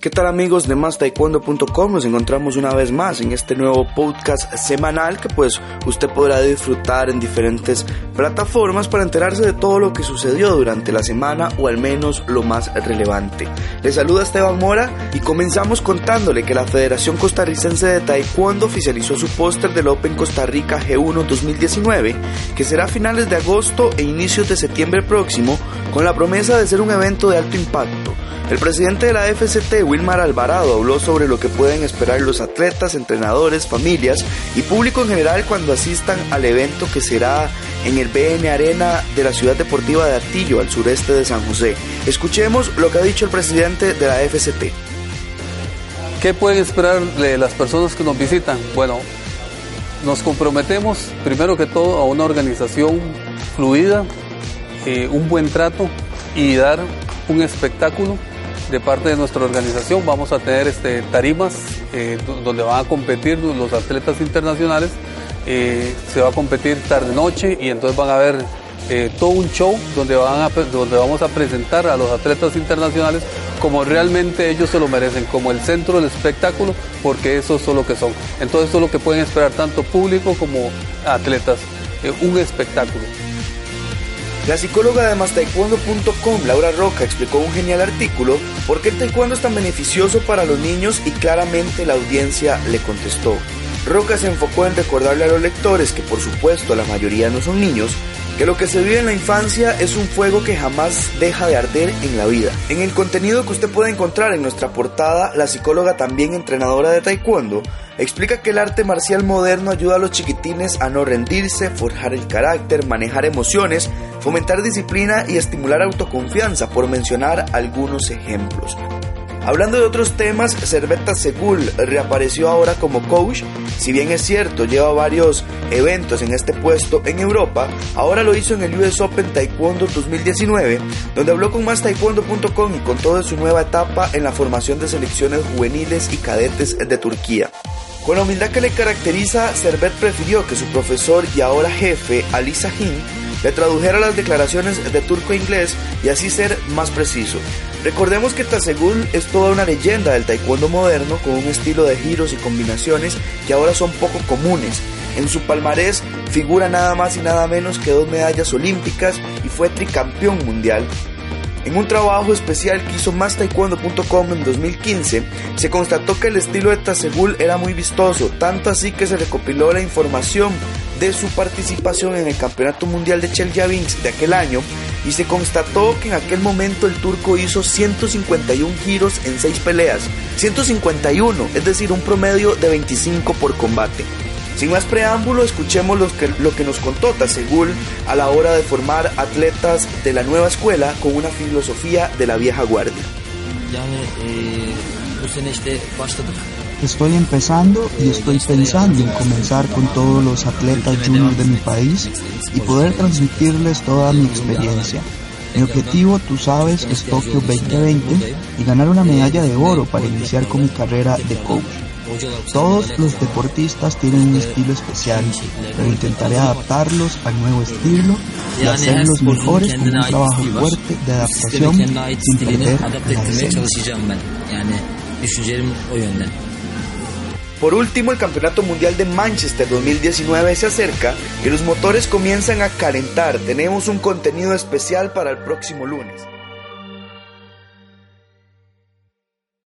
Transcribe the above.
¿Qué tal amigos de mastaekwondo.com? Nos encontramos una vez más en este nuevo podcast semanal que pues usted podrá disfrutar en diferentes plataformas para enterarse de todo lo que sucedió durante la semana o al menos lo más relevante. Le saluda Esteban Mora y comenzamos contándole que la Federación Costarricense de Taekwondo oficializó su póster del Open Costa Rica G1 2019 que será a finales de agosto e inicios de septiembre próximo con la promesa de ser un evento de alto impacto el presidente de la FCT, Wilmar Alvarado, habló sobre lo que pueden esperar los atletas, entrenadores, familias y público en general cuando asistan al evento que será en el BN Arena de la ciudad deportiva de Atillo, al sureste de San José. Escuchemos lo que ha dicho el presidente de la FCT. ¿Qué pueden esperar de las personas que nos visitan? Bueno, nos comprometemos primero que todo a una organización fluida, eh, un buen trato y dar un espectáculo de parte de nuestra organización vamos a tener este, tarimas eh, donde van a competir los atletas internacionales. Eh, se va a competir tarde-noche y entonces van a ver eh, todo un show donde, van donde vamos a presentar a los atletas internacionales como realmente ellos se lo merecen, como el centro del espectáculo, porque eso es lo que son. Entonces eso es lo que pueden esperar tanto público como atletas, un espectáculo. La psicóloga de mastaekwondo.com, Laura Roca, explicó un genial artículo por qué el taekwondo es tan beneficioso para los niños y claramente la audiencia le contestó. Roca se enfocó en recordarle a los lectores, que por supuesto la mayoría no son niños, que lo que se vive en la infancia es un fuego que jamás deja de arder en la vida. En el contenido que usted puede encontrar en nuestra portada, la psicóloga también entrenadora de taekwondo explica que el arte marcial moderno ayuda a los chiquitines a no rendirse, forjar el carácter, manejar emociones, fomentar disciplina y estimular autoconfianza, por mencionar algunos ejemplos. Hablando de otros temas, Cerveta Segul reapareció ahora como coach. Si bien es cierto, lleva varios eventos en este puesto en Europa, ahora lo hizo en el US Open Taekwondo 2019, donde habló con taekwondo.com y con toda su nueva etapa en la formación de selecciones juveniles y cadetes de Turquía. Con la humildad que le caracteriza, Servet prefirió que su profesor y ahora jefe, Ali Sahin, le tradujera las declaraciones de turco a inglés y así ser más preciso. Recordemos que Tasegul es toda una leyenda del taekwondo moderno con un estilo de giros y combinaciones que ahora son poco comunes. En su palmarés figura nada más y nada menos que dos medallas olímpicas y fue tricampeón mundial. En un trabajo especial que hizo MásTaekwondo.com en 2015, se constató que el estilo de Tasegul era muy vistoso, tanto así que se recopiló la información de su participación en el Campeonato Mundial de Chelyabinsk de aquel año y se constató que en aquel momento el turco hizo 151 giros en 6 peleas. 151, es decir, un promedio de 25 por combate. Sin más preámbulo, escuchemos lo que, lo que nos contó Tasegul a la hora de formar atletas de la nueva escuela con una filosofía de la vieja guardia. Estoy empezando y estoy pensando en comenzar con todos los atletas juniors de mi país y poder transmitirles toda mi experiencia. Mi objetivo, tú sabes, es Tokio 2020 y ganar una medalla de oro para iniciar con mi carrera de coach. Todos los deportistas tienen un estilo especial, pero intentaré adaptarlos al nuevo estilo y hacerlos mejores con un trabajo fuerte de adaptación sin perder la. Por último, el Campeonato Mundial de Manchester 2019 se acerca y los motores comienzan a calentar. Tenemos un contenido especial para el próximo lunes.